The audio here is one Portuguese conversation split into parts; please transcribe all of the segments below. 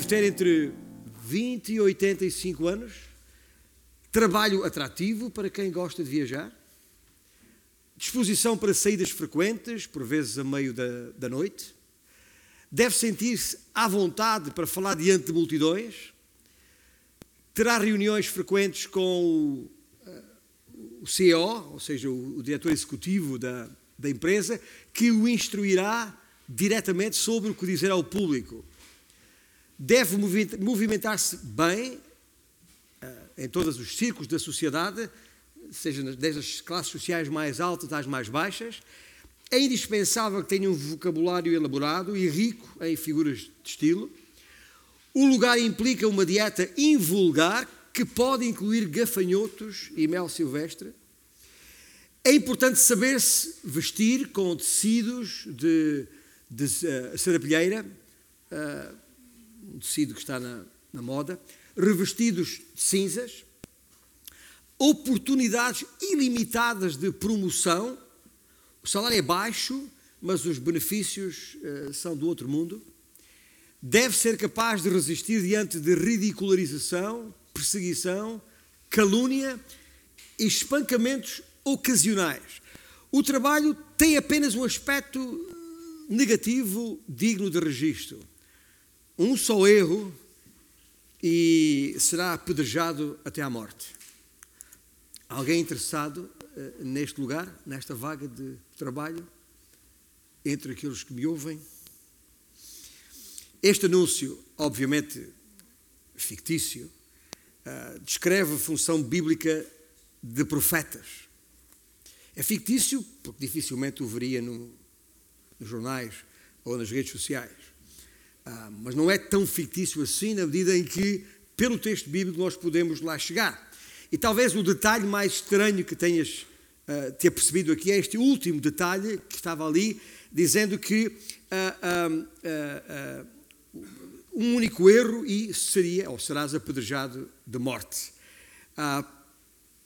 deve ter entre 20 e 85 anos, trabalho atrativo para quem gosta de viajar, disposição para saídas frequentes, por vezes a meio da, da noite, deve sentir-se à vontade para falar diante de multidões, terá reuniões frequentes com o, eh, o CEO, ou seja, o, o diretor executivo da, da empresa, que o instruirá diretamente sobre o que dizer ao público. Deve movimentar-se bem eh, em todos os círculos da sociedade, seja desde as classes sociais mais altas às mais baixas. É indispensável que tenha um vocabulário elaborado e rico em figuras de estilo. O lugar implica uma dieta invulgar que pode incluir gafanhotos e mel silvestre. É importante saber-se vestir com tecidos de, de uh, serapilheira, uh, um tecido que está na, na moda, revestidos de cinzas, oportunidades ilimitadas de promoção. O salário é baixo, mas os benefícios uh, são do outro mundo. Deve ser capaz de resistir diante de ridicularização, perseguição, calúnia e espancamentos ocasionais. O trabalho tem apenas um aspecto negativo digno de registro. Um só erro e será apedrejado até à morte. Alguém interessado uh, neste lugar, nesta vaga de trabalho, entre aqueles que me ouvem? Este anúncio, obviamente fictício, uh, descreve a função bíblica de profetas. É fictício porque dificilmente o veria no, nos jornais ou nas redes sociais. Ah, mas não é tão fictício assim, na medida em que, pelo texto bíblico, nós podemos lá chegar. E talvez o detalhe mais estranho que tenhas uh, ter percebido aqui é este último detalhe que estava ali, dizendo que uh, uh, um único erro e seria, ou serás apedrejado de morte.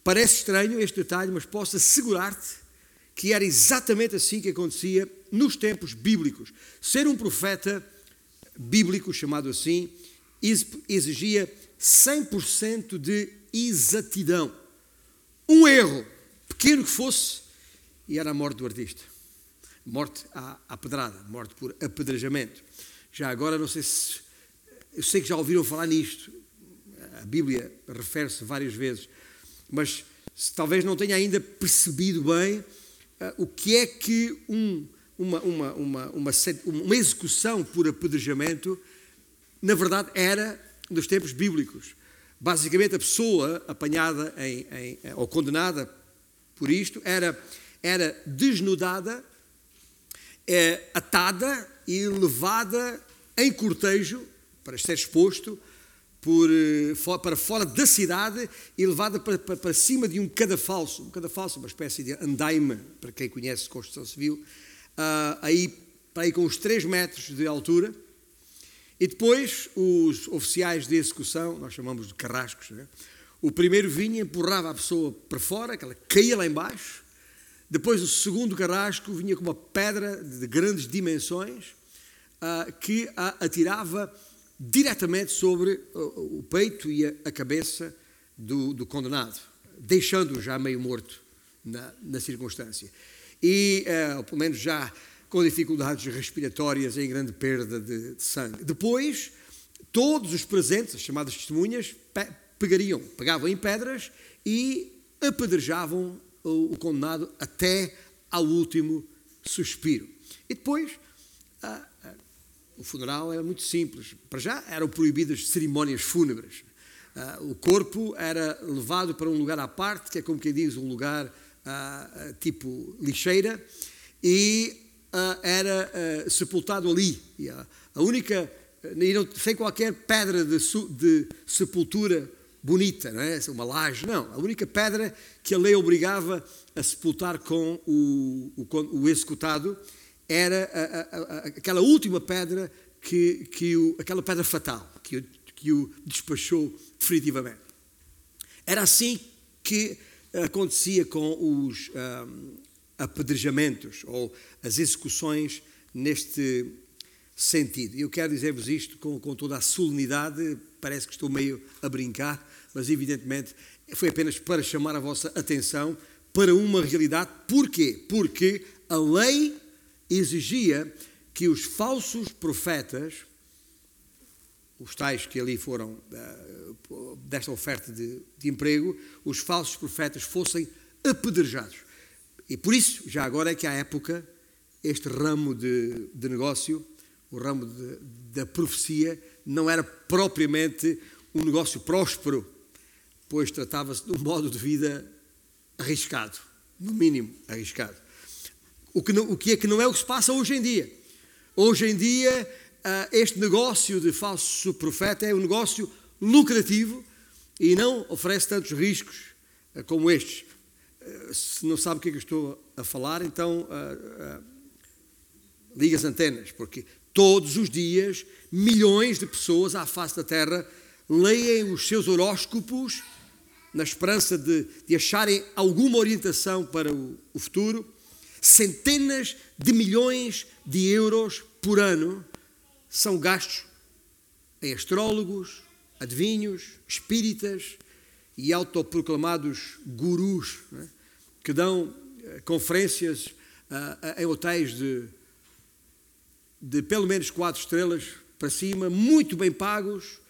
Parece estranho este detalhe, mas posso assegurar-te que era exatamente assim que acontecia nos tempos bíblicos. Ser um profeta bíblico, chamado assim, exigia 100% de exatidão. Um erro, pequeno que fosse, e era a morte do artista. Morte à, à pedrada, morte por apedrejamento. Já agora, não sei se. Eu sei que já ouviram falar nisto. A Bíblia refere-se várias vezes mas talvez não tenha ainda percebido bem uh, o que é que um, uma, uma, uma, uma, uma execução por apedrejamento, na verdade, era nos tempos bíblicos. Basicamente, a pessoa apanhada em, em, ou condenada por isto era, era desnudada, é, atada e levada em cortejo para ser exposto por, eh, para fora da cidade e levada para, para, para, cima de um cadafalso, um cadafalso, uma espécie de andaime, para quem conhece construção civil, uh, aí, para aí com uns 3 metros de altura. E depois os oficiais de execução, nós chamamos de carrascos, né? o primeiro vinha, empurrava a pessoa para fora, que ela caía lá embaixo. Depois o segundo carrasco vinha com uma pedra de grandes dimensões uh, que a atirava diretamente sobre o peito e a cabeça do, do condenado, deixando-o já meio morto na, na circunstância. E, uh, pelo menos já com dificuldades respiratórias em grande perda de, de sangue. Depois, todos os presentes, as chamadas testemunhas, pe pegariam, pegavam em pedras e apedrejavam o, o condenado até ao último suspiro. E depois, uh, o funeral era muito simples. Para já eram proibidas cerimónias fúnebres. Uh, o corpo era levado para um lugar à parte, que é como quem diz, um lugar uh, tipo lixeira, e uh, era sepultado ali. E a, única, não, sem qualquer pedra de, de, sepultura bonita, não é? uma laje, não. A única pedra que a lei obrigava a sepultar com o, o, o executado era a, a, a, aquela última pedra, que, que o, aquela pedra fatal, que que o despachou definitivamente. Era assim que acontecia com os apedrejamentos ou as execuções neste, sentido. Eu quero dizer-vos isto com, com toda a solenidade, parece que estou meio a brincar, mas evidentemente foi apenas para chamar a vossa atenção para uma realidade. Porquê? Porque a lei exigia que os falsos profetas, os tais que ali foram eh, desta oferta de, de emprego, os falsos profetas fossem apedrejados. E por isso, já agora é que à época, este ramo de, de negócio, o ramo de, da profecia, não era propriamente um negócio próspero, pois tratava-se de um modo de vida arriscado, no mínimo arriscado. O que, não, o que é que não é o que se passa hoje em dia. Hoje em dia, este negócio de falso profeta é um negócio lucrativo e não oferece tantos riscos ah, como estes. Ah, se não sabe o que é que estou a falar, então liga as antenas, porque todos os dias milhões de pessoas à face da Terra leem os seus horóscopos na esperança de, de acharem alguma orientação para o, o futuro, centenas de milhões de euros por ano são gastos em astrólogos, adivinhos, espíritas e autoproclamados gurus é? que dão uh, conferências uh, em hotéis de, de pelo menos quatro estrelas para cima, muito bem pagos,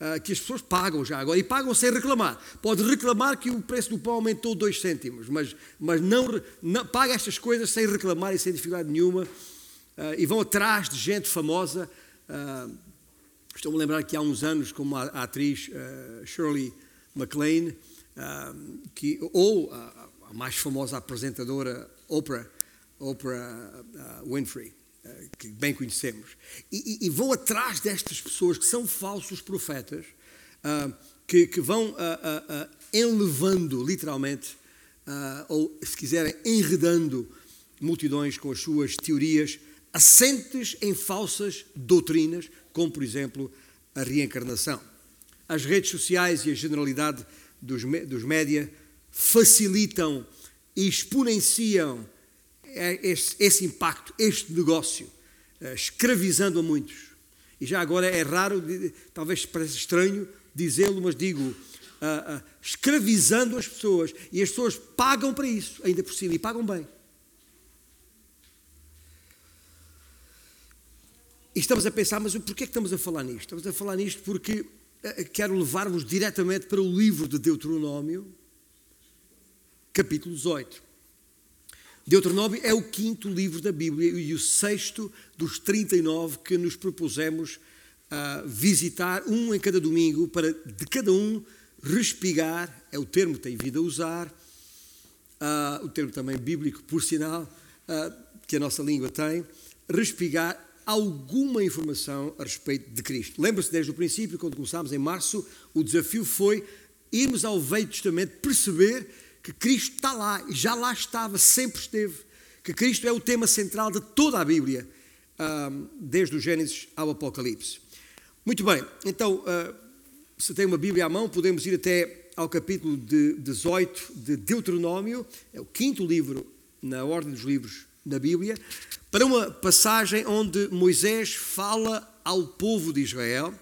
ah, que as pessoas pagam já agora, e pagam sem reclamar. Pode reclamar que o preço do pão aumentou 2 cêntimos, mas, mas não, não, paga estas coisas sem reclamar e sem dificuldade nenhuma, uh, e vão atrás de gente famosa. Uh, Estou-me a lembrar que há uns anos, como a, atriz uh, Shirley MacLaine, que, ou a, a, mais famosa apresentadora Oprah, Oprah Winfrey, que bem conhecemos, e, e, e, vão atrás destas pessoas que são falsos profetas, uh, que, que, vão uh, uh, enlevando, literalmente, ou, se quiserem, enredando multidões com as suas teorias assentes em falsas doutrinas, como, por exemplo, a reencarnação. As redes sociais e a generalidade dos, dos média facilitam e exponenciam é esse, esse impacto, este negócio, eh, escravizando a muitos. E já agora é raro, talvez pareça estranho dizê-lo, mas digo, uh, uh, escravizando as pessoas. E as pessoas pagam para isso, ainda por cima, e pagam bem. E estamos a pensar, mas porquê é que estamos a falar nisto? Estamos a falar nisto porque uh, quero levar-vos diretamente para o livro de Deuteronômio, capítulo 18. Deuteronômio é o quinto livro da Bíblia e o sexto dos 39 que nos propusemos uh, visitar, um em cada domingo, para de cada um respigar, é o termo que tem vindo a usar, uh, o termo também bíblico, por sinal, uh, que a nossa língua tem, respigar alguma informação a respeito de Cristo. Lembra-se desde o princípio, quando começámos em março, o desafio foi irmos ao Velho Testamento perceber que Cristo está lá, já lá estava, sempre esteve, que Cristo é o tema central de toda a Bíblia, desde o Gênesis ao Apocalipse. Muito bem, então, ah, se tem uma Bíblia à mão, podemos ir até ao capítulo de 18 de Deuteronômio, é o quinto livro na ordem dos livros da Bíblia, para uma passagem onde Moisés fala ao povo de Israel,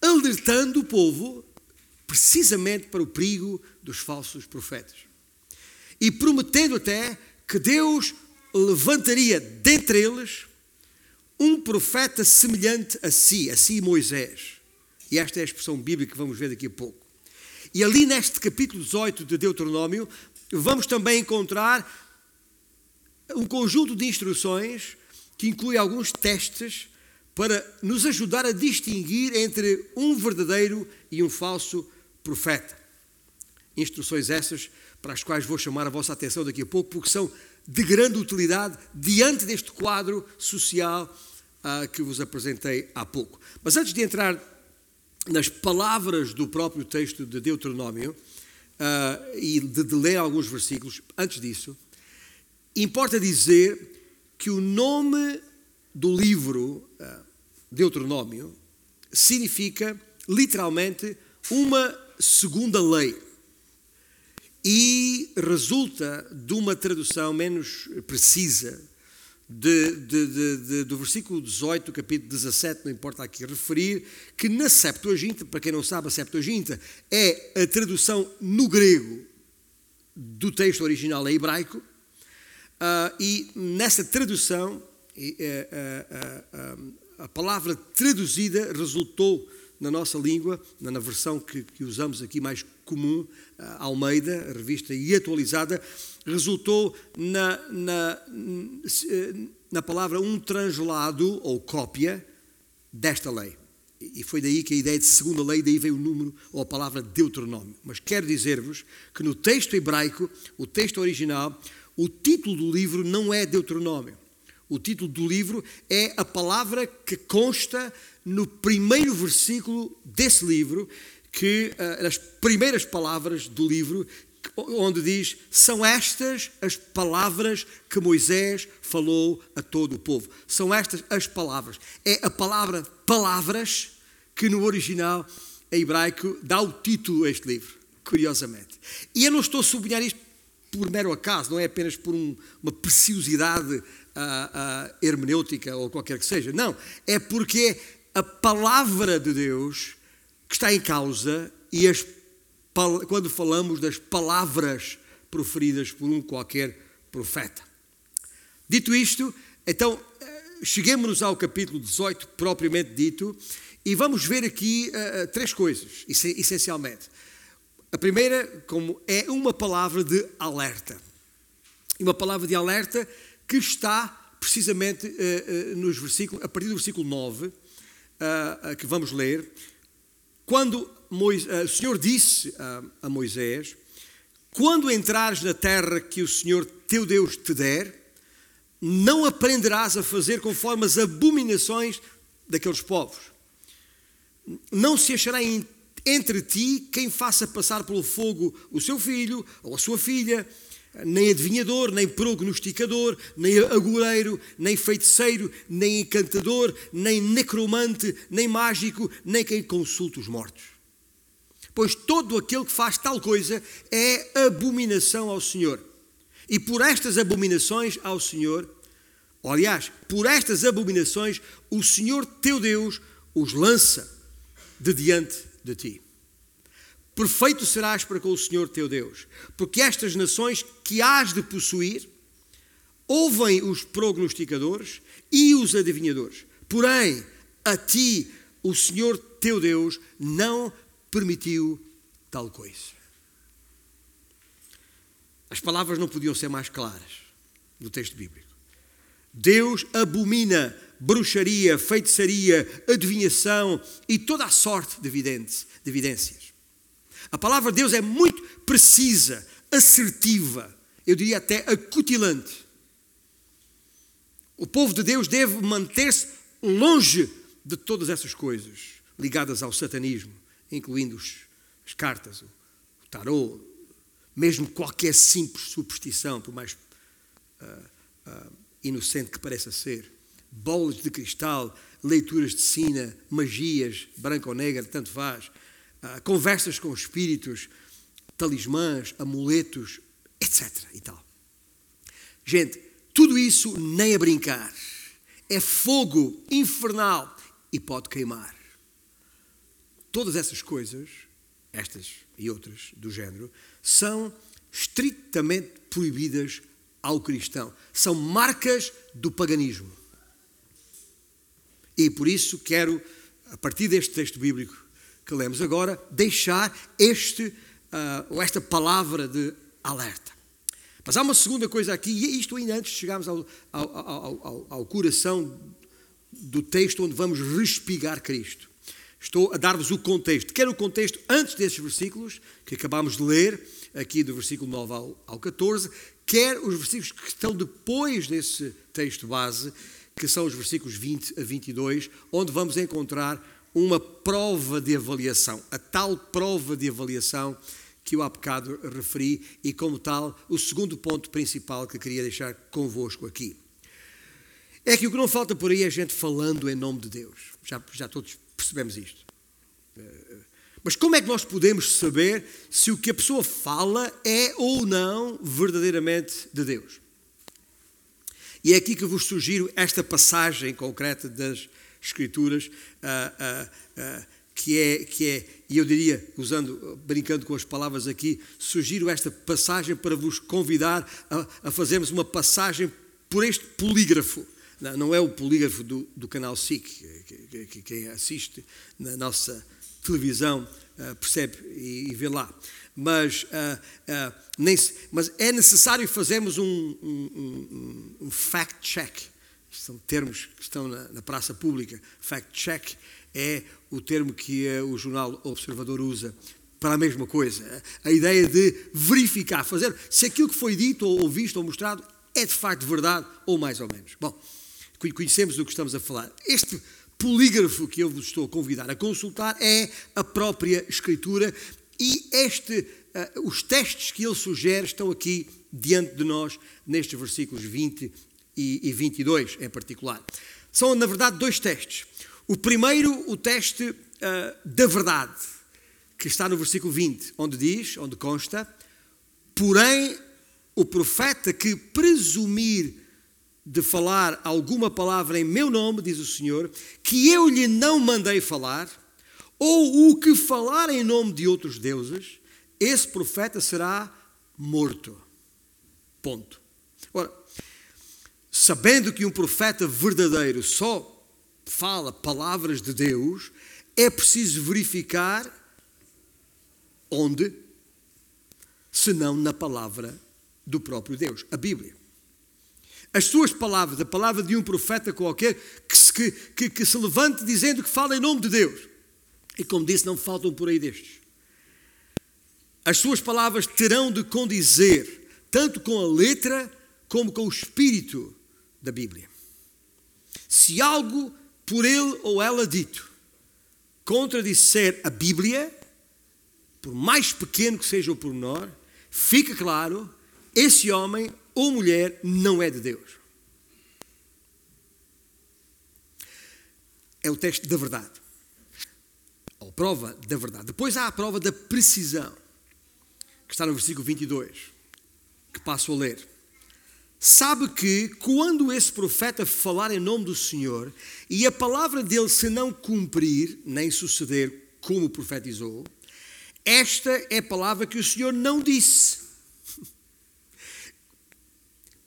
alertando o povo precisamente para o perigo dos falsos profetas. E prometendo até que Deus levantaria dentre eles um profeta semelhante a si, a si Moisés. E esta é a expressão bíblica que vamos ver daqui a pouco. E ali neste capítulo 18 de Deuteronômio, vamos também encontrar um conjunto de instruções que inclui alguns testes para nos ajudar a distinguir entre um verdadeiro e um falso profeta. Instruções essas para as quais vou chamar a vossa atenção daqui a pouco, porque são de grande utilidade diante deste quadro social uh, que vos apresentei há pouco. Mas antes de entrar nas palavras do próprio texto de Deuteronômio uh, e de, de ler alguns versículos, antes disso, importa dizer que o nome do livro uh, Deuteronômio significa literalmente uma segunda lei e resulta de uma tradução menos precisa de, de, de, do versículo 18 do capítulo 17, não importa aqui referir, que na Septuaginta, para quem não sabe, a Septuaginta é a tradução no grego do texto original em hebraico, uh, e nessa tradução, uh, uh, a palavra traduzida resultou na nossa língua, na versão que, que usamos aqui mais comum, Almeida, a revista e atualizada, resultou na, na, na palavra um translado ou cópia desta lei. E foi daí que a ideia de segunda lei, daí veio o número ou a palavra Deuteronômio. Mas quero dizer-vos que no texto hebraico, o texto original, o título do livro não é Deuteronômio. O título do livro é a palavra que consta no primeiro versículo desse livro, que uh, as primeiras palavras do livro, onde diz: São estas as palavras que Moisés falou a todo o povo. São estas as palavras. É a palavra palavras que no original hebraico dá o título a este livro, curiosamente. E eu não estou a sublinhar isto por mero acaso, não é apenas por um, uma preciosidade a, hermenêutica ou qualquer que seja. Não, é porque a palavra de Deus que está em causa e as, quando falamos das palavras proferidas por um qualquer profeta. Dito isto, então eh, cheguemos ao capítulo 18, propriamente dito, e vamos ver aqui uh, três coisas, essencialmente. A primeira, como é uma palavra de alerta. E uma palavra de alerta que está precisamente uh, uh, nos versículos, a partir do versículo 9, uh, que vamos ler, quando o Senhor disse a Moisés: Quando entrares na terra que o Senhor teu Deus te der, não aprenderás a fazer conforme as abominações daqueles povos. Não se achará entre ti quem faça passar pelo fogo o seu filho ou a sua filha, nem adivinhador, nem prognosticador, nem agoureiro, nem feiticeiro, nem encantador, nem necromante, nem mágico, nem quem consulta os mortos. Pois todo aquele que faz tal coisa é abominação ao Senhor. E por estas abominações ao Senhor, aliás, por estas abominações, o Senhor teu Deus os lança de diante de ti. Perfeito serás para com o Senhor teu Deus, porque estas nações que hás de possuir ouvem os prognosticadores e os adivinhadores. Porém, a ti o Senhor teu Deus não permitiu tal coisa. As palavras não podiam ser mais claras no texto bíblico. Deus abomina bruxaria, feitiçaria, adivinhação e toda a sorte de evidências. A palavra de Deus é muito precisa, assertiva, eu diria até acutilante. O povo de Deus deve manter-se longe de todas essas coisas ligadas ao satanismo, incluindo as cartas, o tarô, mesmo qualquer simples superstição, por mais uh, uh, inocente que pareça ser, bolas de cristal, leituras de sina, magias, branca ou negra, tanto faz, ah, conversas com espíritos, talismãs, amuletos, etc. e tal. Gente, tudo isso nem a brincar. É fogo infernal e pode queimar. Todas essas coisas, estas e outras do género, são estritamente proibidas ao cristão. São marcas do paganismo. E por isso quero, a partir deste texto bíblico, que lemos agora, deixar este, uh, esta palavra de alerta. Mas há uma segunda coisa aqui, e isto ainda antes de chegarmos ao, ao, ao, ao coração do texto onde vamos respigar Cristo. Estou a dar-vos o contexto. Quer o contexto antes desses versículos, que acabámos de ler, aqui do versículo 9 ao, ao 14, quer os versículos que estão depois desse texto base, que são os versículos 20 a 22, onde vamos encontrar uma prova de avaliação, a tal prova de avaliação que eu há bocado referi e, como tal, o segundo ponto principal que queria deixar convosco aqui. É que o que não falta por aí é gente falando em nome de Deus. Já, já todos percebemos isto. Mas como é que nós podemos saber se o que a pessoa fala é ou não verdadeiramente de Deus? E é aqui que vos sugiro esta passagem concreta das Escrituras, uh, uh, uh, que é, que é, e eu diria, usando, brincando com as palavras aqui, sugiro esta passagem para vos convidar a, a fazermos uma passagem por este polígrafo. Não, não é o polígrafo do, do canal SIC, que, que, que, quem assiste na nossa televisão percebe e, vê lá mas, uh, nem, mas é necessário fazermos um, um, um, um fact-check. São termos que estão na, na praça pública. Fact-check é o termo que o jornal Observador usa para a mesma coisa. A ideia de verificar, fazer se aquilo que foi dito ou visto ou mostrado é de facto verdade ou mais ou menos. Bom, conhecemos do que estamos a falar. Este polígrafo que eu vos estou a convidar a consultar é a própria Escritura e este, uh, os testes que ele sugere estão aqui diante de nós, nestes versículos 20 e, e 22 em particular. São, na verdade, dois testes. O primeiro, o teste uh, da verdade, que está no versículo 20, onde diz, onde consta, porém o profeta que presumir de falar alguma palavra em meu nome, diz o Senhor, que eu lhe não mandei falar, ou o que falar em nome de outros deuses, esse profeta será morto. Ponto. Ora, sabendo que um profeta verdadeiro só fala palavras de Deus, é preciso verificar onde, senão na palavra do próprio Deus, a Bíblia. As suas palavras, a palavra de um profeta qualquer que se, que, que, que se levante dizendo que fala em nome de Deus, e como disse, não faltam por aí destes. As suas palavras terão de condizer tanto com a letra como com o espírito da Bíblia. Se algo por ele ou ela dito contradisser a Bíblia, por mais pequeno que seja o pormenor, fica claro, esse homem ou mulher não é de Deus. É o teste da verdade ou prova da verdade. Depois há a prova da precisão, que está no versículo 22, que passo a ler. Sabe que quando esse profeta falar em nome do Senhor e a palavra dele se não cumprir, nem suceder como profetizou, esta é a palavra que o Senhor não disse.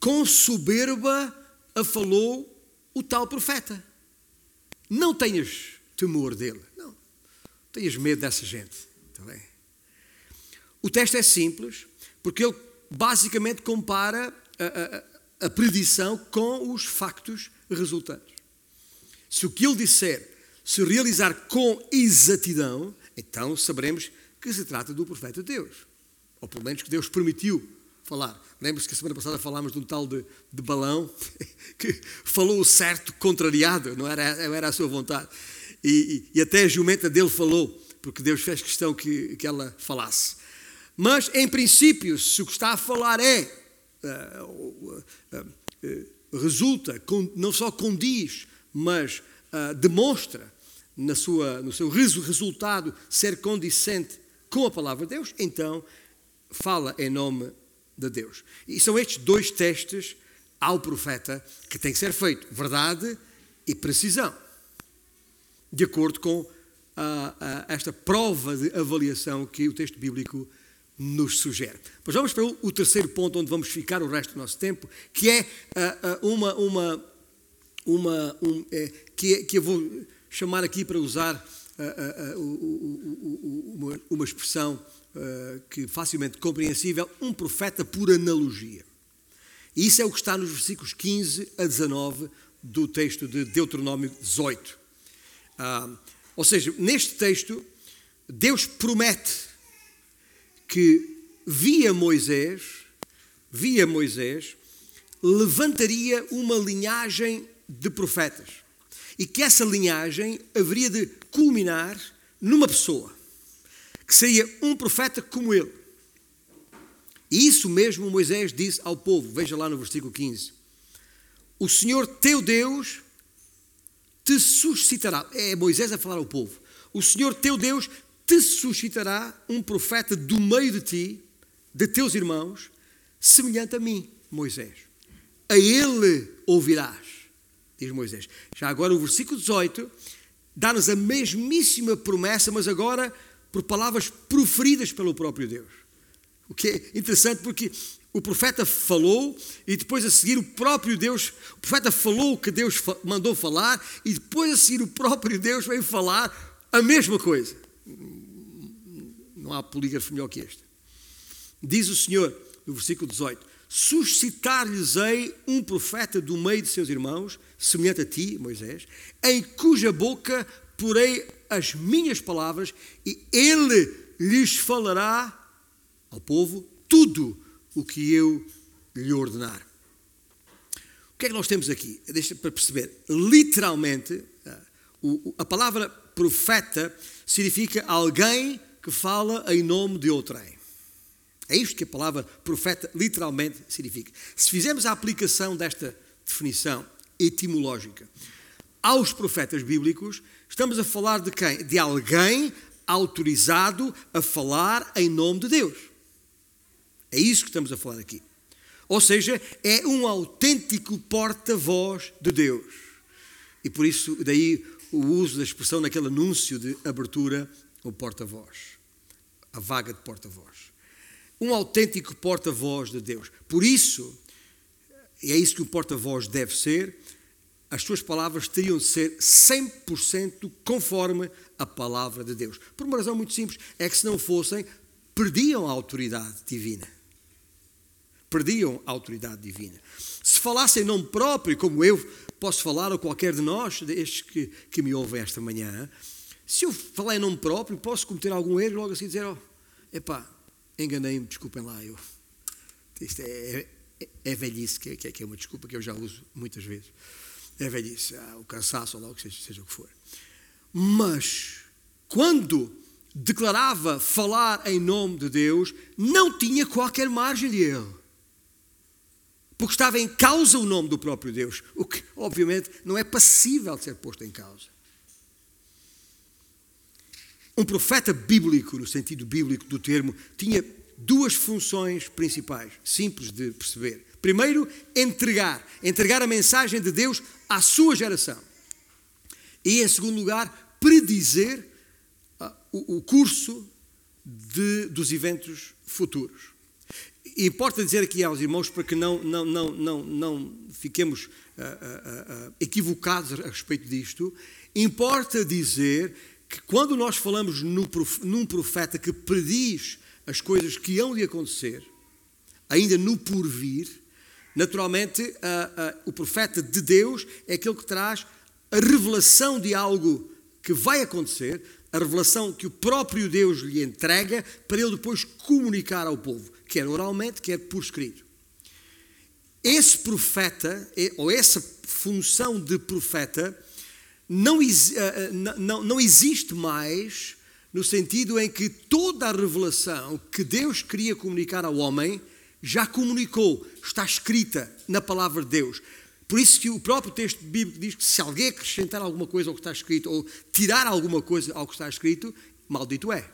Com soberba falou o tal profeta. Não tenhas temor dele. Tenhas medo dessa gente. Também. Tá o texto é simples, porque ele basicamente compara a, a, a predição com os factos resultantes. Se o que ele disser se realizar com exatidão, então saberemos que se trata do profeta de Deus. Ou pelo menos que Deus permitiu falar. Lembra-se que a semana passada falámos de um tal de, de balão que falou o certo contrariado, não era, era a sua vontade e, e, até a jumenta dele falou, porque Deus fez questão que, que ela falasse. Mas, em princípio, se o que está a falar é, uh, uh, uh, resulta, com, não só condiz, mas demonstra na sua, no seu resultado ser condicente com a palavra de Deus, então fala em nome de Deus. E são estes dois testes ao profeta que tem que ser feito: verdade e precisão de acordo com esta prova de avaliação que o texto bíblico nos sugere. Mas vamos para o, terceiro ponto onde vamos ficar o resto do nosso tempo, que é uma, uma, uma um, é, que, que eu vou chamar aqui para usar uma, uma expressão que facilmente compreensível, um profeta por analogia. E isso é o que está nos versículos 15 a 19 do texto de Deuteronômio 18. Ah, ou seja, neste texto, Deus promete que via Moisés, via Moisés, levantaria uma linhagem de profetas e que essa linhagem haveria de culminar numa pessoa que seria um profeta como ele. E isso mesmo Moisés disse ao povo, veja lá no versículo 15: O Senhor teu Deus te suscitará. É Moisés a falar ao povo. O Senhor teu Deus te suscitará um profeta do meio de ti, de teus irmãos, semelhante a mim, Moisés. a ele ouvirás, diz Moisés. Já agora o versículo 18 dá-nos a mesmíssima promessa, mas agora por palavras proferidas pelo próprio Deus. O que é interessante porque o profeta falou e depois a seguir o próprio Deus, o profeta falou o que Deus mandou falar e depois a seguir o próprio Deus veio falar a mesma coisa. Não há polígrafo melhor que este. Diz o Senhor, no versículo 18: Suscitar-lhes-ei um profeta do meio de seus irmãos, semelhante a ti, Moisés, em cuja boca porei as minhas palavras e ele lhes falará ao povo tudo o que eu lhe ordenar. O que é que nós temos aqui? Deixa para perceber. Literalmente, ah, a palavra profeta significa alguém que fala em nome de outrem. É isto que a palavra profeta literalmente significa. Se fizermos a aplicação desta definição etimológica aos profetas bíblicos, estamos a falar de quem? De alguém autorizado a falar em nome de Deus. É isso que estamos a falar aqui. Ou seja, é um autêntico porta-voz de Deus. E por isso, daí o uso da expressão naquele anúncio de abertura, o porta-voz. A vaga de porta-voz. Um autêntico porta-voz de Deus. Por isso, e é isso que o porta-voz deve ser, as suas palavras teriam de ser 100% conforme a palavra de Deus. Por uma razão muito simples, é que se não fossem, perdiam a autoridade divina perdiam a autoridade divina. Se falassem em nome próprio, como eu posso falar, ou qualquer de nós, destes que, que me ouvem esta manhã, se eu falar em nome próprio, posso cometer algum erro logo assim dizer: oh, epá, enganei-me, desculpem lá, eu. Isto é, é, é velhice, que, que, é uma desculpa que eu já uso muitas vezes. É velhice, ah, o cansaço, ou logo seja, seja o que for. Mas, quando declarava falar em nome de Deus, não tinha qualquer margem de erro porque estava em causa o nome do próprio Deus, o que, obviamente, não é passível de ser posto em causa. Um profeta bíblico, no sentido bíblico do termo, tinha duas funções principais, simples de perceber. Primeiro, entregar, entregar a mensagem de Deus à sua geração. E, em segundo lugar, predizer uh, o, curso de, dos eventos futuros importa dizer aqui aos irmãos para que não, não, não, não, não fiquemos uh, uh, uh, equivocados a respeito disto, importa dizer que quando nós falamos num profeta que prediz as coisas que hão de acontecer, ainda no porvir, naturalmente o profeta de Deus é aquele que traz a revelação de algo que vai acontecer, a revelação que o próprio Deus lhe entrega para ele depois comunicar ao povo quer oralmente, quer por escrito. Esse profeta, ou essa função de profeta, não, não, não existe mais no sentido em que toda a revelação que Deus queria comunicar ao homem já comunicou, está escrita na palavra de Deus. Por isso que o próprio texto bíblico diz que se alguém acrescentar alguma coisa ao que está escrito ou tirar alguma coisa ao que está escrito, maldito é.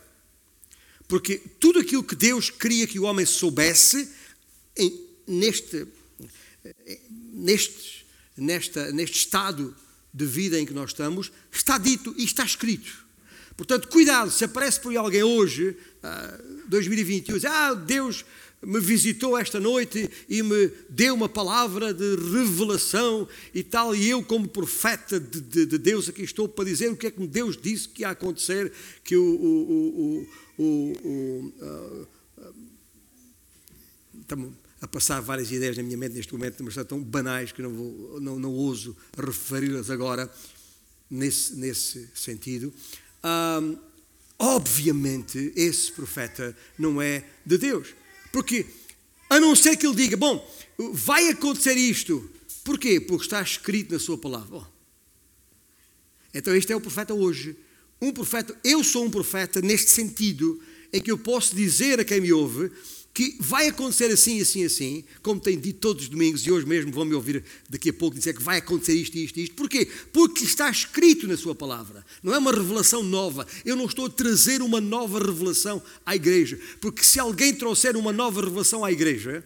Porque tudo aquilo que Deus queria que o homem soubesse, neste, neste, nesta, neste estado de vida em que nós estamos, está dito e está escrito. Portanto, cuidado, se aparece por aí alguém hoje, 2021, ah, diz, ah, Deus me visitou esta noite e me deu uma palavra de revelação e tal, e eu, como profeta de, de, de Deus, aqui estou para dizer o que é que Deus disse que ia acontecer, que o, o, o, o uh, estamos a passar várias ideias na minha mente neste momento, mas são tão banais que não, vou, não, não ouso referi-las agora nesse, nesse sentido. Um, obviamente, esse profeta não é de Deus. Porque, a não ser que ele diga, bom, vai acontecer isto. Porquê? Porque está escrito na sua palavra. Então, este é o profeta hoje. Um profeta, eu sou um profeta neste sentido, em que eu posso dizer a quem me ouve que vai acontecer assim, assim, assim, como tenho dito todos os domingos, e hoje mesmo vão me ouvir daqui a pouco dizer que vai acontecer isto, isto, isto. Porquê? Porque está escrito na sua palavra. Não é uma revelação nova. Eu não estou a trazer uma nova revelação à igreja. Porque se alguém trouxer uma nova revelação à igreja,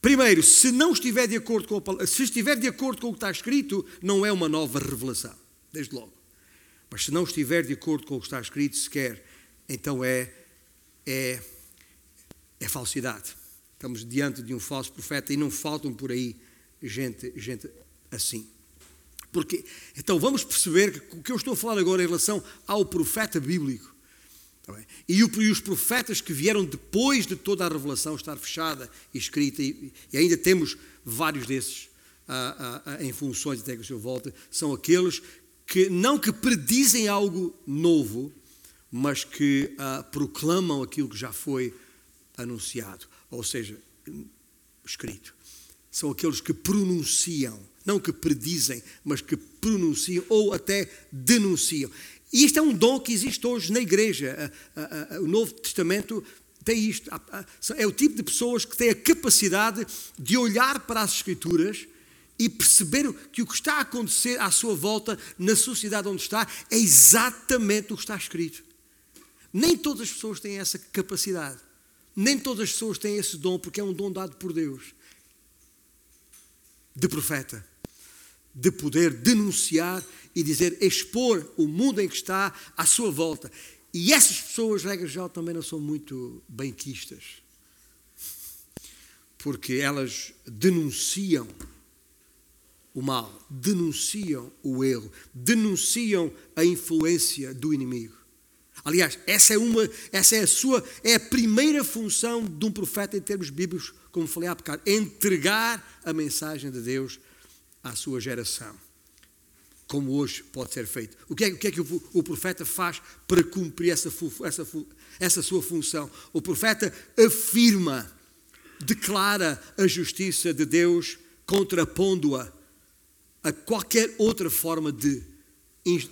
Primeiro, se não estiver de acordo com a, se estiver de acordo com o que está escrito, não é uma nova revelação, desde logo. Mas se não estiver de acordo com o que está escrito sequer, então é é é falsidade. Estamos diante de um falso profeta e não faltam por aí gente, gente assim. Porque, então vamos perceber que o que eu estou a falar agora em relação ao profeta bíblico tá e, os profetas que vieram depois de toda a revelação estar fechada e escrita, e, ainda temos vários desses ah, ah, ah em funções até que o Senhor volte, são aqueles que não que predizem algo novo, mas que proclamam aquilo que já foi anunciado, ou seja, escrito. São aqueles que pronunciam, não que predizem, mas que pronunciam ou até denunciam. E isto é um dom que existe hoje na igreja. O Novo Testamento tem isto. É o tipo de pessoas que têm a capacidade de olhar para as Escrituras e perceber que o que está a acontecer à sua volta, na sociedade onde está, é exatamente o que está escrito. Nem todas as pessoas têm essa capacidade. Nem todas as pessoas têm esse dom, porque é um dom dado por Deus de profeta, de poder denunciar e dizer, expor o mundo em que está à sua volta. E essas pessoas, regra geral, também não são muito benquistas, porque elas denunciam o mal, denunciam o erro, denunciam a influência do inimigo. Aliás, essa é uma, essa é a sua, é a primeira função de um profeta em termos bíblicos, como falei há bocado, entregar a mensagem de Deus à sua geração. Como hoje pode ser feito. O que é, o que, é que o, o, profeta faz para cumprir essa, essa, essa sua função? O profeta afirma, declara a justiça de Deus, contrapondo-a a qualquer outra forma de,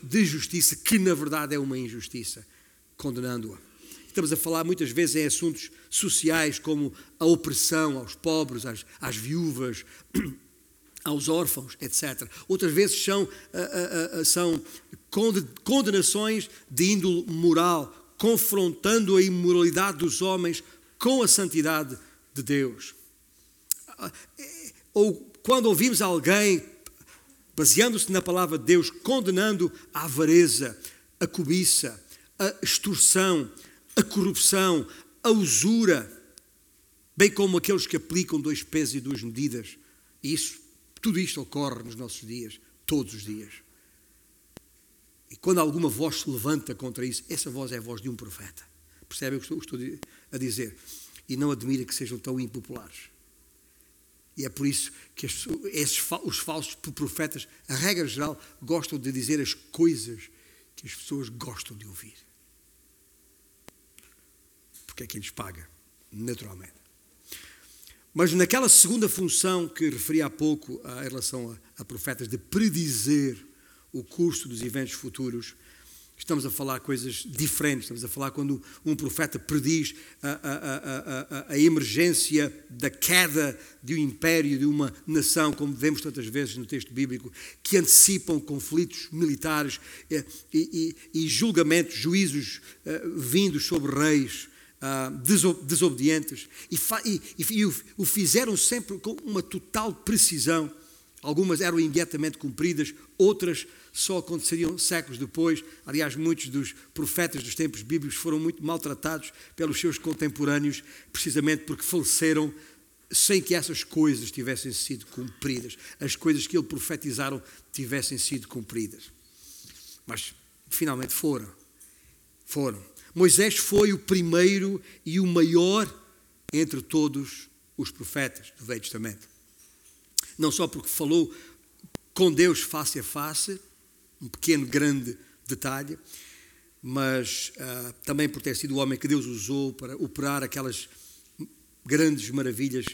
de justiça, que na verdade é uma injustiça condenando-a. Estamos a falar muitas vezes em assuntos sociais como a opressão aos pobres, às, às viúvas, aos órfãos, etc. Outras vezes são, uh, uh, uh, são condenações de índole moral, confrontando a imoralidade dos homens com a santidade de Deus. Ou quando ouvimos alguém, baseando-se na palavra de Deus, condenando a avareza, a cobiça, a extorsão, a corrupção, a usura, bem como aqueles que aplicam dois pesos e duas medidas. E isso, tudo isto ocorre nos nossos dias, todos os dias. E quando alguma voz se levanta contra isso, essa voz é a voz de um profeta. Percebem o que estou a dizer? E não admira que sejam tão impopulares. E é por isso que esses, os falsos profetas, a regra geral, gostam de dizer as coisas que as pessoas gostam de ouvir porque é quem lhes paga, naturalmente. Mas naquela segunda função que referi há pouco em relação a, a profetas, de predizer o curso dos eventos futuros, estamos a falar coisas diferentes. Estamos a falar quando um profeta prediz a, a, a, a, emergência da queda de um império, de uma nação, como vemos tantas vezes no texto bíblico, que antecipam conflitos militares eh, e, e, e julgamentos, juízos uh, vindos sobre reis uh, desobedientes e, e, e, o fizeram sempre com uma total precisão. Algumas eram imediatamente cumpridas, outras só aconteceriam séculos depois. Aliás, muitos dos profetas dos tempos bíblicos foram muito maltratados pelos seus contemporâneos, precisamente porque faleceram sem que essas coisas tivessem sido cumpridas, as coisas que ele profetizaram tivessem sido cumpridas. Mas finalmente foram. Foram. Moisés foi o primeiro e o maior entre todos os profetas do Velho Testamento. Não só porque falou com Deus face a face, um pequeno, grande detalhe, mas uh, também por ter sido o homem que Deus usou para operar aquelas grandes maravilhas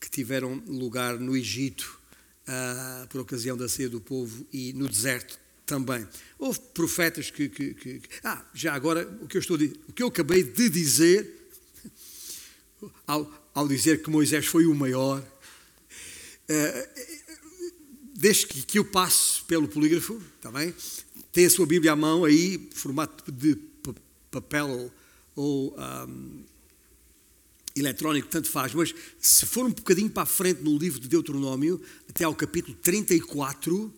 que tiveram lugar no Egito, uh, por ocasião da ceia do povo, e no deserto também. Houve profetas que, que, que, Ah, já agora, o que eu, estou, o que eu acabei de dizer, ao, ao dizer que Moisés foi o maior, uh, desde que, que eu passe pelo polígrafo, está bem? Tem a sua Bíblia à mão aí, formato de papel ou, um, eletrónico, tanto faz, mas se for um bocadinho para a frente no livro de Deuteronômio, até ao capítulo 34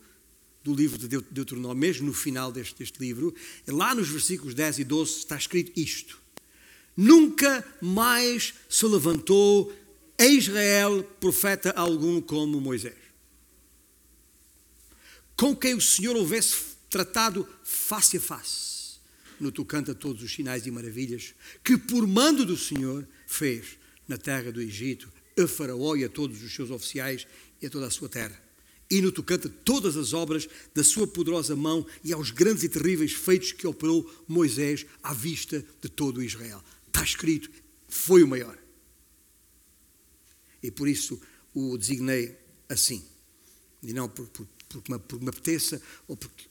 do livro de Deuteronômio, mesmo no final deste, deste livro, lá nos versículos 10 e 12 está escrito isto: Nunca mais se levantou em Israel profeta algum como Moisés, com quem o Senhor houvesse tratado face a face no tocante a todos os sinais e maravilhas que, por mando do Senhor, fez na terra do Egito, a Faraó e a todos os seus oficiais e a toda a sua terra. E no tocante a todas as obras da sua poderosa mão e aos grandes e terríveis feitos que operou Moisés à vista de todo Israel. Está escrito, foi o maior. E por isso o designei assim. E não por, por, porque, me, porque me apeteça ou porque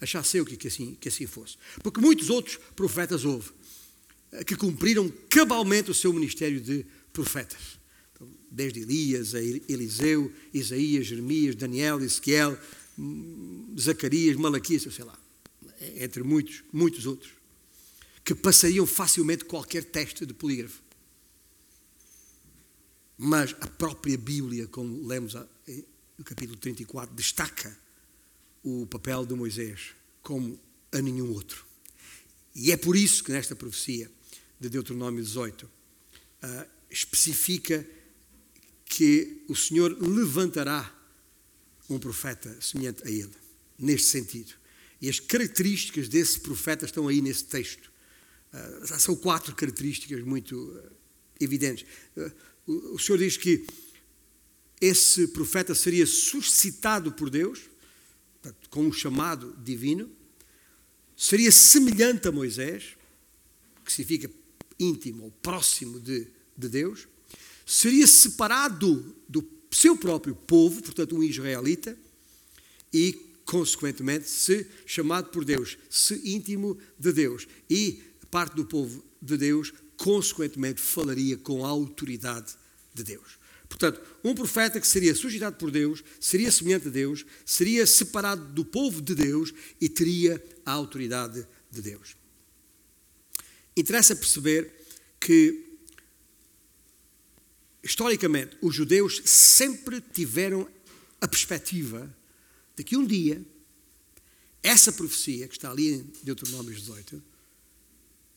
achasse eu que assim, que assim fosse. Porque muitos outros profetas houve eh, que cumpriram cabalmente o seu ministério de profetas. Então, desde Elias, a Eliseu, Isaías, Jeremias, Daniel, Ezequiel, hum, Zacarias, Malaquias, sei lá, entre muitos, muitos outros, que passariam facilmente qualquer teste de polígrafo. Mas a própria Bíblia, como lemos no capítulo 34, destaca o papel de Moisés como a nenhum outro. E é por isso que nesta profecia de Deuteronômio 18 uh, ah, especifica que o Senhor levantará um profeta semelhante a ele, neste sentido. E as características desse profeta estão aí nesse texto. Uh, são quatro características muito uh, evidentes. o Senhor diz que esse profeta seria suscitado por Deus com um chamado divino, seria semelhante a Moisés, que significa íntimo ou próximo de, de Deus, seria separado do seu próprio povo, portanto, um israelita, e, consequentemente, se chamado por Deus, se íntimo de Deus, e parte do povo de Deus, consequentemente, falaria com a autoridade de Deus. Portanto, um profeta que seria suscitado por Deus, seria semelhante a Deus, seria separado do povo de Deus e teria a autoridade de Deus. Interessa perceber que, historicamente, os judeus sempre tiveram a perspectiva de que um dia essa profecia, que está ali em Deuteronômio 18,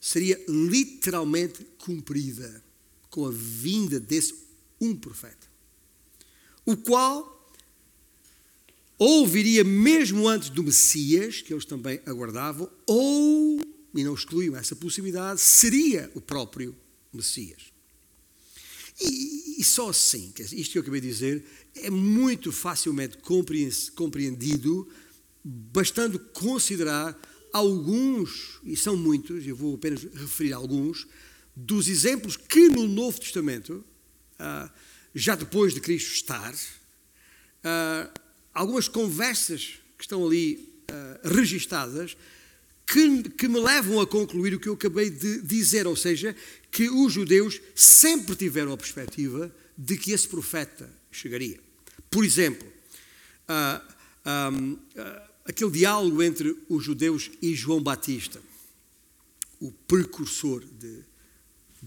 seria literalmente cumprida com a vinda desse um profeta, o qual ou viria mesmo antes do Messias, que eles também aguardavam, ou, e não excluíam essa possibilidade, seria o próprio Messias. E, e só assim, isto que eu acabei de dizer, é muito facilmente compreendido, bastando considerar alguns, e são muitos, eu vou apenas referir alguns, dos exemplos que no Novo Testamento uh, já depois de Cristo estar, uh, algumas conversas que estão ali uh, registadas que, que me levam a concluir o que eu acabei de dizer, ou seja, que os judeus sempre tiveram a perspectiva de que esse profeta chegaria. Por exemplo, uh, um, uh, aquele diálogo entre os judeus e João Batista, o precursor de,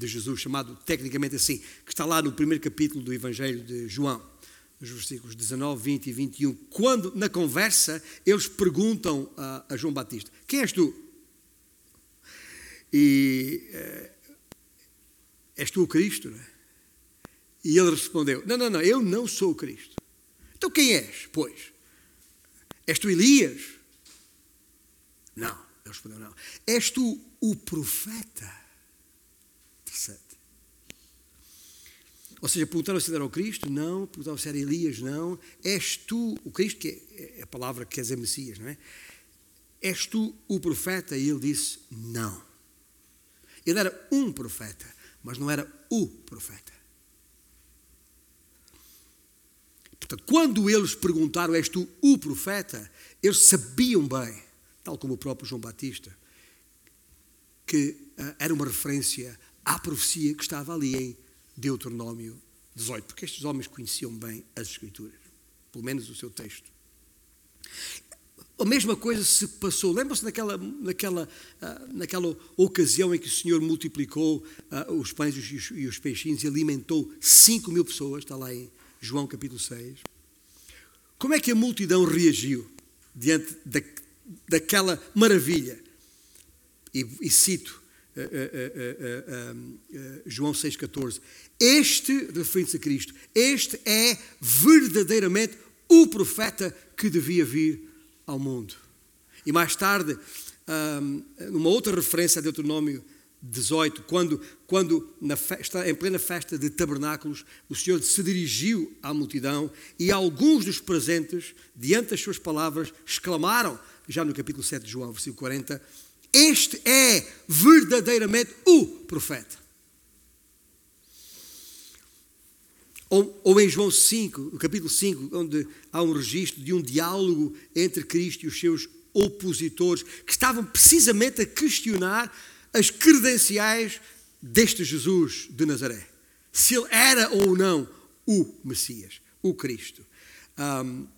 de Jesus, chamado tecnicamente assim, que está lá no primeiro capítulo do Evangelho de João, nos versículos 19, 20 e 21, quando na conversa eles perguntam a, a João Batista: Quem és tu? E é, és tu o Cristo? Não é? E ele respondeu: Não, não, não, eu não sou o Cristo. Então quem és, pois? És tu Elias? Não, ele respondeu: Não. És tu o profeta? Interessante. Ou seja, perguntaram se era o Cristo? Não. Perguntaram se era Elias? Não. És tu o Cristo, que é, é a palavra que quer dizer Messias, não é? És tu o profeta? E ele disse: Não. Ele era um profeta, mas não era o profeta. Portanto, quando eles perguntaram: És tu o profeta? Eles sabiam bem, tal como o próprio João Batista, que uh, era uma referência à profecia que estava ali em Deuteronômio 18, porque estes homens conheciam bem as Escrituras, pelo menos o seu texto. a mesma coisa se passou. Lembram-se naquela, naquela, uh, naquela ocasião em que o Senhor multiplicou uh, os pães e os, os peixinhos e alimentou 5 mil pessoas, está lá em João capítulo 6. Como é que a multidão reagiu diante da, daquela maravilha? E, e cito João 6,14: Este, referindo-se a Cristo, este é verdadeiramente o profeta que devia vir ao mundo. E mais tarde, numa outra referência a Deuteronômio 18, quando, quando festa, em plena festa de tabernáculos, o Senhor se dirigiu à multidão e alguns dos presentes, diante das suas palavras, exclamaram, já no capítulo 7 de João, versículo 40, Este é verdadeiramente o profeta. Ou, ou, em João 5, no capítulo 5, onde há um registro de um diálogo entre Cristo e os seus opositores, que estavam precisamente a questionar as credenciais deste Jesus de Nazaré. Se ele era ou não o Messias, o Cristo. Um,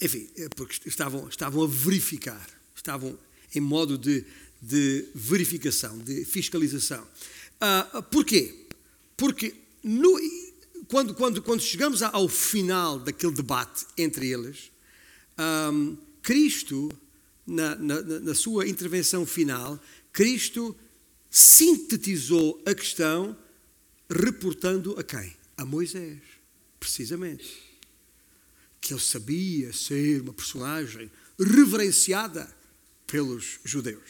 enfim, é porque estavam, estavam a verificar, estavam em modo de, de verificação, de fiscalização. Uh, porquê? Porque no, quando, quando, quando chegamos ao final daquele debate entre eles, um, Cristo, na, na, na sua intervenção final, Cristo sintetizou a questão reportando a quem? A Moisés, precisamente. Que ele sabia ser uma personagem reverenciada pelos judeus.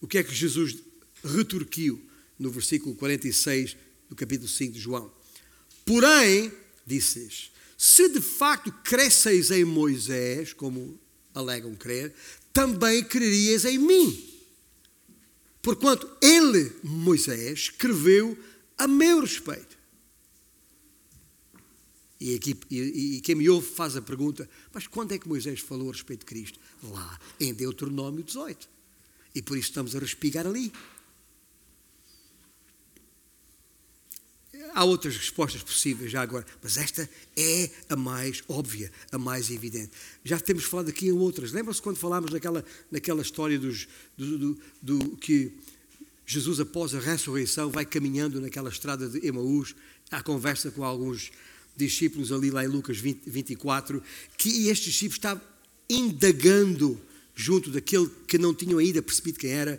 O que é que Jesus retorquiu no versículo 46 do capítulo 5 de João? Porém, disse-lhes, se de facto cresceis em Moisés, como alegam crer, também crerias em mim. Porquanto ele, Moisés, escreveu a meu respeito. E, aqui, e, e quem me ouve faz a pergunta: mas quando é que Moisés falou a respeito de Cristo? Lá, em Deuteronômio 18. E por isso estamos a respigar ali. Há outras respostas possíveis já agora, mas esta é a mais óbvia, a mais evidente. Já temos falado aqui em outras. Lembram-se quando falámos naquela, naquela história dos, do, do, do, que Jesus, após a ressurreição, vai caminhando naquela estrada de Emaús, à conversa com alguns discípulos ali lá em Lucas 20, 24, que estes discípulos estavam indagando junto daquele que não tinham ainda percebido quem era,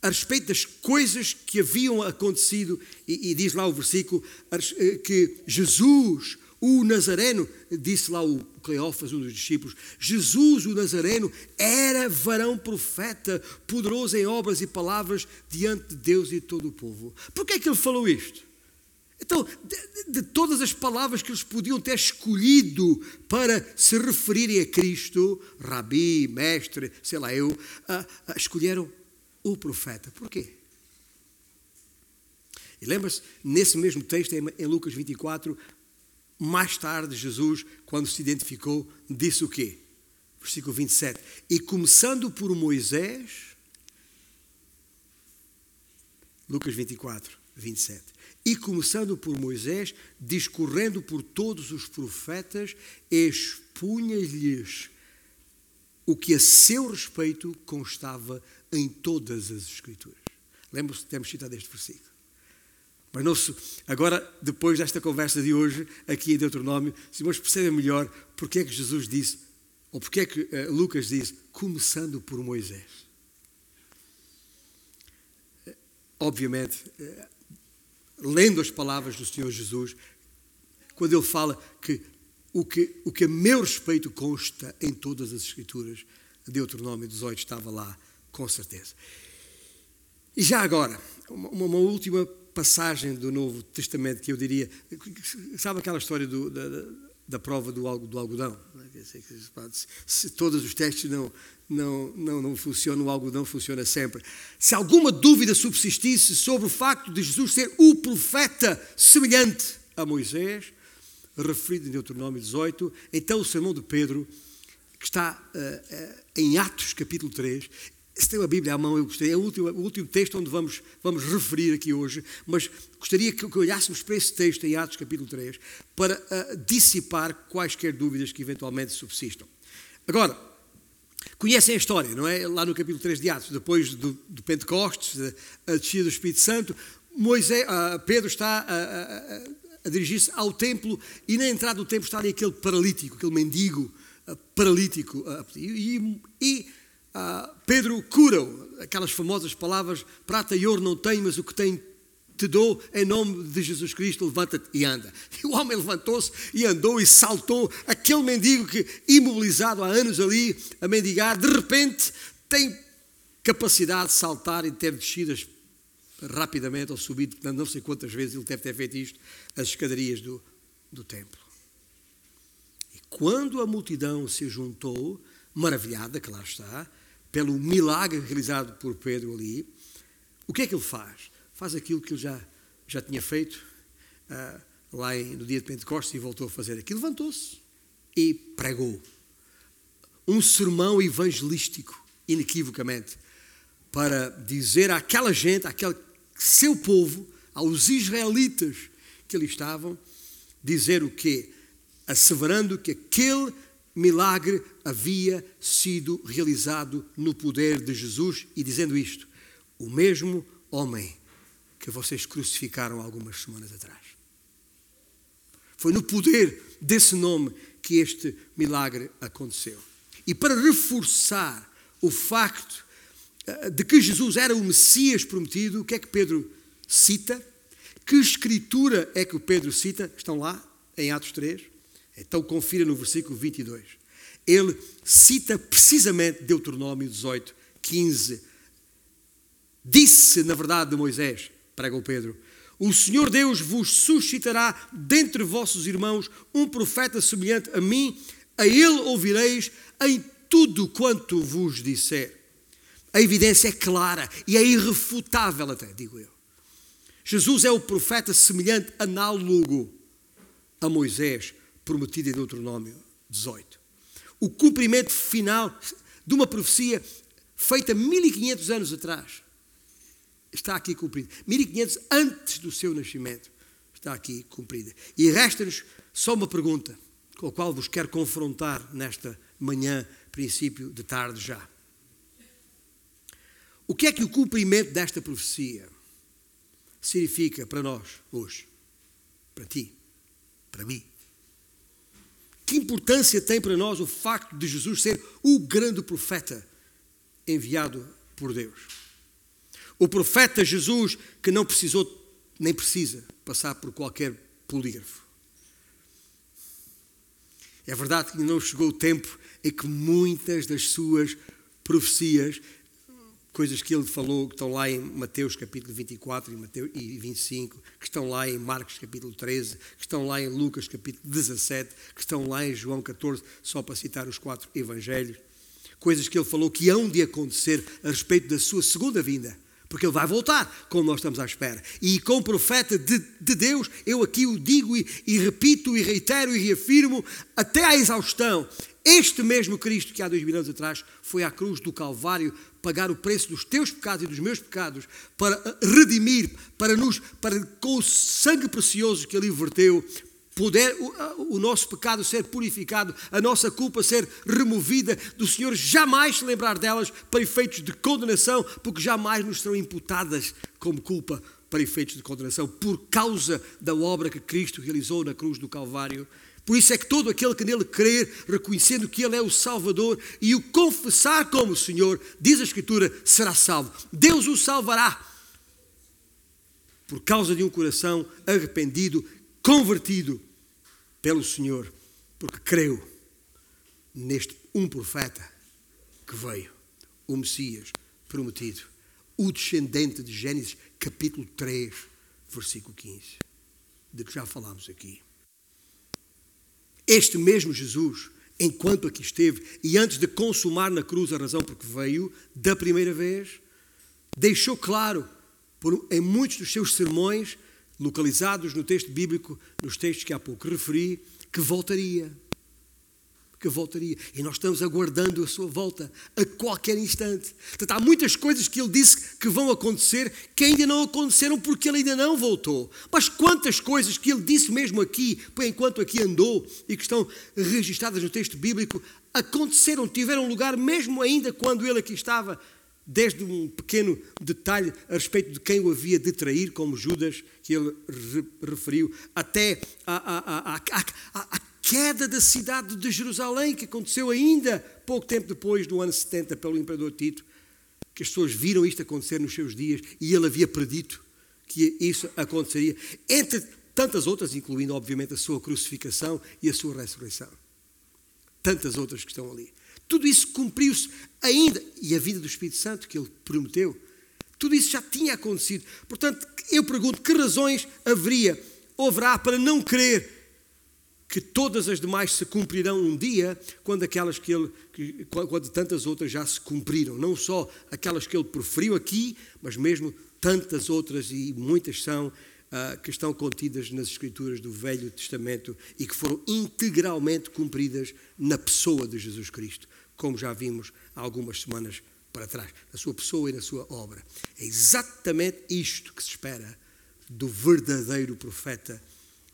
a respeito das coisas que haviam acontecido, e, e diz lá o versículo eh, que Jesus, o Nazareno, disse lá o Cleófas, um dos discípulos, Jesus, o Nazareno, era varão profeta, poderoso em obras e palavras diante de Deus e de todo o povo. Por que é que ele falou isto? Então, de, de, todas as palavras que eles podiam ter escolhido para se referirem a Cristo, rabi, mestre, sei lá eu, uh, uh, escolheram o profeta. Porquê? E lembra-se, nesse mesmo texto, em Lucas 24, mais tarde, Jesus, quando se identificou, disse o quê? Versículo 27. E começando por Moisés, Lucas 24, 27. E começando por Moisés, discorrendo por todos os profetas, expunha-lhes o que a seu respeito constava em todas as Escrituras. Lembram-se que temos citado este versículo. Mas não se, agora, depois desta conversa de hoje, aqui em Deuteronômio, se vamos perceber melhor porque é que Jesus disse, ou porque é que uh, Lucas diz, começando por Moisés. Obviamente, uh, lendo as palavras do Senhor Jesus, quando ele fala que o que, o que a meu respeito consta em todas as Escrituras, Deuteronômio 18 estava lá com certeza. E já agora, uma, uma última passagem do Novo Testamento que eu diria. Sabe aquela história do, da, da, prova do, algodão? Se todos os testes não, não, não, não funcionam, o algodão funciona sempre. Se alguma dúvida subsistisse sobre o facto de Jesus ser o profeta semelhante a Moisés, referido em Deuteronômio 18, então o sermão de Pedro, que está uh, uh, em Atos capítulo 3, se tem a Bíblia à mão, eu gostaria, é o último, o último texto onde vamos, vamos referir aqui hoje, mas gostaria que, que olhássemos para esse texto em Atos capítulo 3 para uh, dissipar quaisquer dúvidas que eventualmente subsistam. Agora, conhecem a história, não é? Lá no capítulo 3 de Atos, depois do, do Pentecostes, a descida do Espírito Santo, Moisés, uh, Pedro está a, a, a dirigir-se ao templo e na entrada do templo está ali aquele paralítico, aquele mendigo paralítico. Uh, e, e Pedro cura-o, aquelas famosas palavras: prata e ouro não tenho, mas o que tenho te dou em nome de Jesus Cristo, levanta-te e anda. E o homem levantou-se e andou e saltou. Aquele mendigo que, imobilizado há anos ali, a mendigar, de repente tem capacidade de saltar e ter descidas rapidamente ou subido, não sei quantas vezes ele deve ter feito isto, as escadarias do, do templo. E quando a multidão se juntou, maravilhada, que lá está, pelo milagre realizado por Pedro ali, o que é que ele faz? faz aquilo que ele já, já tinha feito uh, lá em, no dia de Pentecostes e voltou a fazer aquilo. Levantou-se e pregou um sermão evangelístico, inequivocamente, para dizer àquela gente, àquele seu povo, aos israelitas que ali estavam, dizer o quê? Asseverando que aquele milagre havia sido realizado no poder de Jesus e dizendo isto: o mesmo homem que vocês crucificaram algumas semanas atrás. Foi no poder desse nome que este milagre aconteceu. E para reforçar o facto eh, de que Jesus era o Messias prometido, o que é que Pedro cita? Que escritura é que o Pedro cita? Estão lá, em Atos 3. Então confira no versículo 22. Ele cita precisamente Deuteronômio 18, 15. Disse, na verdade, de Moisés: pregou Pedro. O Senhor Deus vos suscitará dentre vossos irmãos um profeta semelhante a mim, a ele ouvireis em tudo quanto vos disser. A evidência é clara e é irrefutável, até digo eu. Jesus é o profeta semelhante, análogo a Moisés, prometido em Deuteronômio 18. O cumprimento final de uma profecia feita 1500 anos atrás está aqui cumprida. 1500 antes do seu nascimento está aqui cumprida. E resta-nos só uma pergunta, com a qual vos quero confrontar nesta manhã, princípio de tarde já. O que é que o cumprimento desta profecia significa para nós hoje? Para ti? Para mim? Que importância tem para nós o facto de Jesus ser o grande profeta enviado por Deus? O profeta Jesus, que não precisou, nem precisa, passar por qualquer polígrafo. É verdade que não chegou o tempo em que muitas das suas profecias, coisas que ele falou, que estão lá em Mateus capítulo 24 e, Mateus, e 25, que estão lá em Marcos capítulo 13, que estão lá em Lucas capítulo 17, que estão lá em João 14, só para citar os quatro evangelhos, coisas que ele falou que hão de acontecer a respeito da sua segunda vinda porque ele vai voltar, como nós estamos à espera. E com o profeta de, de Deus, eu aqui o digo e, e, repito e reitero e reafirmo até à exaustão. Este mesmo Cristo que há dois mil anos atrás foi à cruz do Calvário pagar o preço dos teus pecados e dos meus pecados para redimir, para nos, para com o sangue precioso que ele verteu, poder o, o, nosso pecado ser purificado, a nossa culpa ser removida, do Senhor jamais se lembrar delas para efeitos de condenação, porque jamais nos serão imputadas como culpa para efeitos de condenação, por causa da obra que Cristo realizou na cruz do Calvário. Por isso é que todo aquele que nele crer, reconhecendo que Ele é o Salvador e o confessar como Senhor, diz a Escritura, será salvo. Deus o salvará por causa de um coração arrependido, convertido pelo Senhor, porque creu neste um profeta que veio, o Messias prometido, o descendente de Gênesis, capítulo 3, versículo 15, de que já falámos aqui. Este mesmo Jesus, enquanto aqui esteve, e antes de consumar na cruz a razão porque veio da primeira vez, deixou claro, por, em muitos dos seus sermões, localizados no texto bíblico, nos textos que há pouco referi, que voltaria. Que voltaria. E nós estamos aguardando a sua volta a qualquer instante. Portanto, há muitas coisas que ele disse que vão acontecer que ainda não aconteceram porque ele ainda não voltou. Mas quantas coisas que ele disse mesmo aqui, enquanto aqui andou, e que estão registradas no texto bíblico, aconteceram, tiveram lugar, mesmo ainda quando ele aqui estava, desde um pequeno detalhe a respeito de quem o havia de trair, como Judas, que ele referiu, até a, a, a, a, queda da cidade de Jerusalém, que aconteceu ainda pouco tempo depois do ano 70 pelo imperador Tito, que as pessoas viram isto acontecer nos seus dias e ele havia predito que isso aconteceria, entre tantas outras, incluindo obviamente a sua crucificação e a sua ressurreição. Tantas outras que estão ali. Tudo isso cumpriu-se ainda, e a vida do Espírito Santo que ele prometeu, tudo isso já tinha acontecido. Portanto, eu pergunto: que razões haveria, haverá para não crer que todas as demais se cumprirão um dia, quando aquelas que ele, que, quando tantas outras já se cumpriram, não só aquelas que ele preferiu aqui, mas mesmo tantas outras e muitas são uh, que estão contidas nas escrituras do Velho Testamento e que foram integralmente cumpridas na pessoa de Jesus Cristo como já vimos há algumas semanas para trás, na sua pessoa e na sua obra. É exatamente isto que se espera do verdadeiro profeta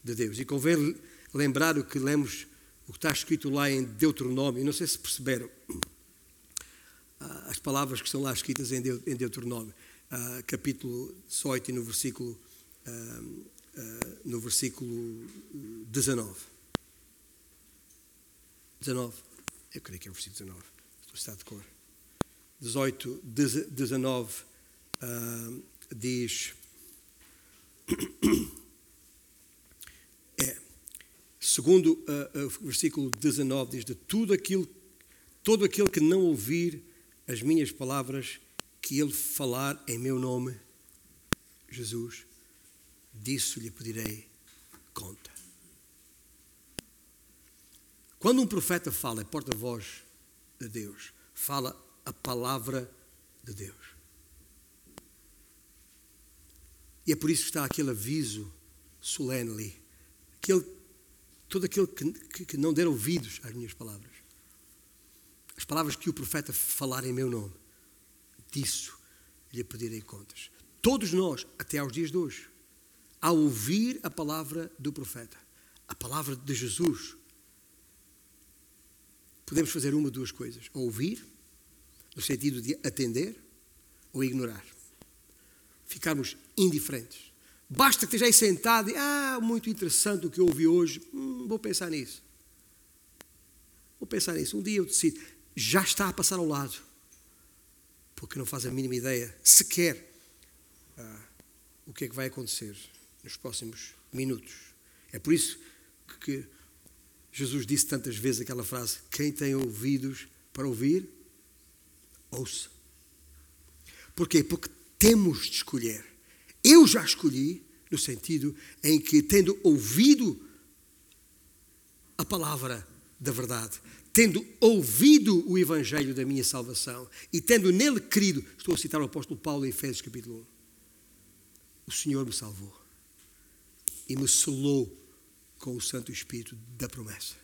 de Deus. E convém lembrar o que lemos, o que está escrito lá em Deuteronômio, não sei se perceberam ah, as palavras que estão lá escritas em Deuteronômio, ah, capítulo 18 e no versículo, ah, no versículo 19. 19. Eu creio que é o versículo 19. Estou está de cor. 18, 19 uh, diz. É, segundo uh, o versículo 19, diz: De tudo aquilo, todo aquele que não ouvir as minhas palavras que ele falar em meu nome, Jesus, disso lhe pedirei conta. Quando um profeta fala, é porta-voz de Deus, fala a palavra de Deus. E é por isso que está aquele aviso solene ali. Aquele, todo aquele que, que, que não der ouvidos às minhas palavras. As palavras que o profeta falar em meu nome. Disso lhe pedirei contas. Todos nós, até aos dias de hoje, ao ouvir a palavra do profeta, a palavra de Jesus, podemos fazer uma de duas coisas: ou ouvir, no sentido de atender, ou ignorar. Ficarmos indiferentes. Basta que esteja aí sentado e, ah, muito interessante o que eu ouvi hoje, hum, vou pensar nisso. Vou pensar nisso. Um dia eu decido, já está a passar ao lado, porque não faz a mínima ideia, sequer, ah, o que é que vai acontecer nos próximos minutos. É por isso que Jesus disse tantas vezes aquela frase: Quem tem ouvidos para ouvir, ouça. Porquê? Porque temos de escolher. Eu já escolhi, no sentido em que, tendo ouvido a palavra da verdade, tendo ouvido o Evangelho da minha salvação e tendo nele crido, estou a citar o apóstolo Paulo em Efésios capítulo 1, o Senhor me salvou e me selou com o Santo Espírito da promessa,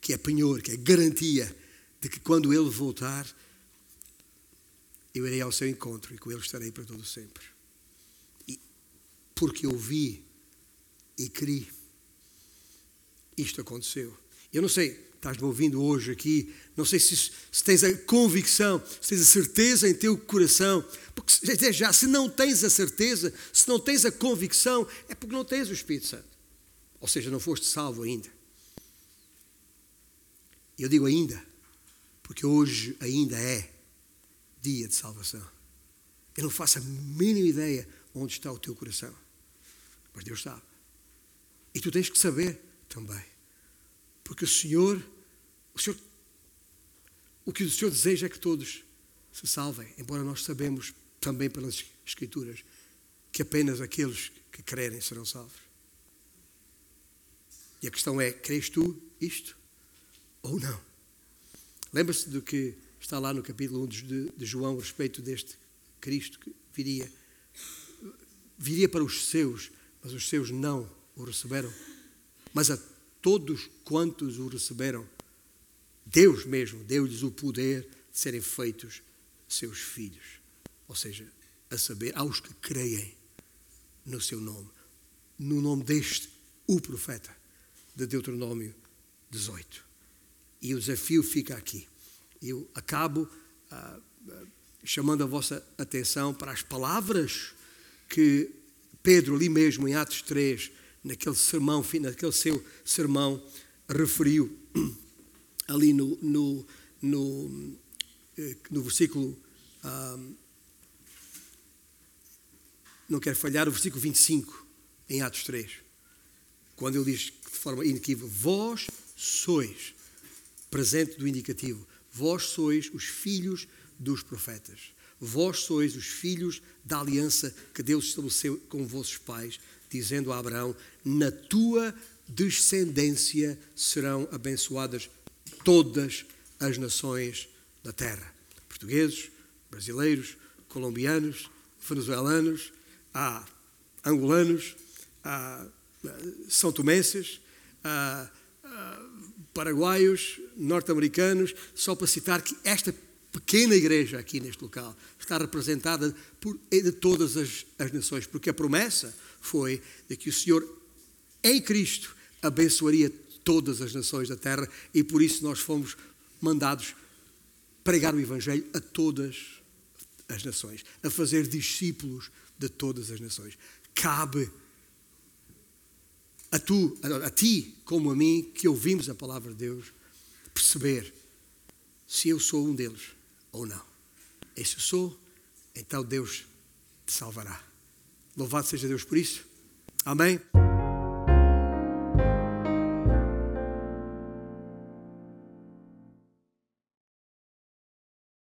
que é penhor, que é garantia de que quando Ele voltar, eu irei ao seu encontro e com Ele estarei para todo sempre. Porque eu vi e criei, isto aconteceu. Eu não sei, estás-me ouvindo hoje aqui, não sei se, se, tens a convicção, se tens a certeza em teu coração, porque já, se não tens a certeza, se não tens a convicção, é porque não tens o Espírito Santo. Ou seja, não foste salvo ainda. Eu digo ainda, porque hoje ainda é dia de salvação. Eu não faço a mínima ideia onde está o teu coração. Mas Deus sabe. E tu tens que saber também. Porque o Senhor, o Senhor, o que o Senhor deseja é que todos se salvem, embora nós sabemos também pelas Escrituras que apenas aqueles que crerem serão salvos. E a questão é: crês tu isto ou não? Lembra-se do que está lá no capítulo 1 de, de João a respeito deste Cristo que viria. Viria para os seus, mas os seus não o receberam. Mas a todos quantos o receberam, Deus mesmo deu-lhes o poder de serem feitos seus filhos. Ou seja, a saber, aos que creem no seu nome, no nome deste, o profeta de Deuteronômio 18. E o desafio fica aqui. Eu acabo ah, ah, chamando a vossa atenção para as palavras que Pedro, ali mesmo em Atos 3, naquele sermão, naquele seu sermão, referiu ali no, no, no, eh, no versículo. Ah, não quero falhar, o versículo 25, em Atos 3, quando ele diz de forma inequívoca: Vós sois, presente do indicativo, vós sois os filhos dos profetas. Vós sois os filhos da aliança que Deus estabeleceu com vossos pais, dizendo a Abraão: Na tua descendência serão abençoadas todas as nações da terra. Portugueses, brasileiros, colombianos, venezuelanos, há angolanos, há são tomenses, paraguaios, norte-americanos, só para citar que esta pequena igreja aqui neste local está representada por de todas as, as nações, porque a promessa foi de que o Senhor em Cristo abençoaria todas as nações da terra e por isso nós fomos mandados pregar o Evangelho a todas as nações, a fazer discípulos de todas as nações. Cabe a, tu, a, a ti, como a mim, que ouvimos a palavra de Deus, perceber se eu sou um deles ou não. E se eu sou, então Deus te salvará. Louvado seja Deus por isso. Amém.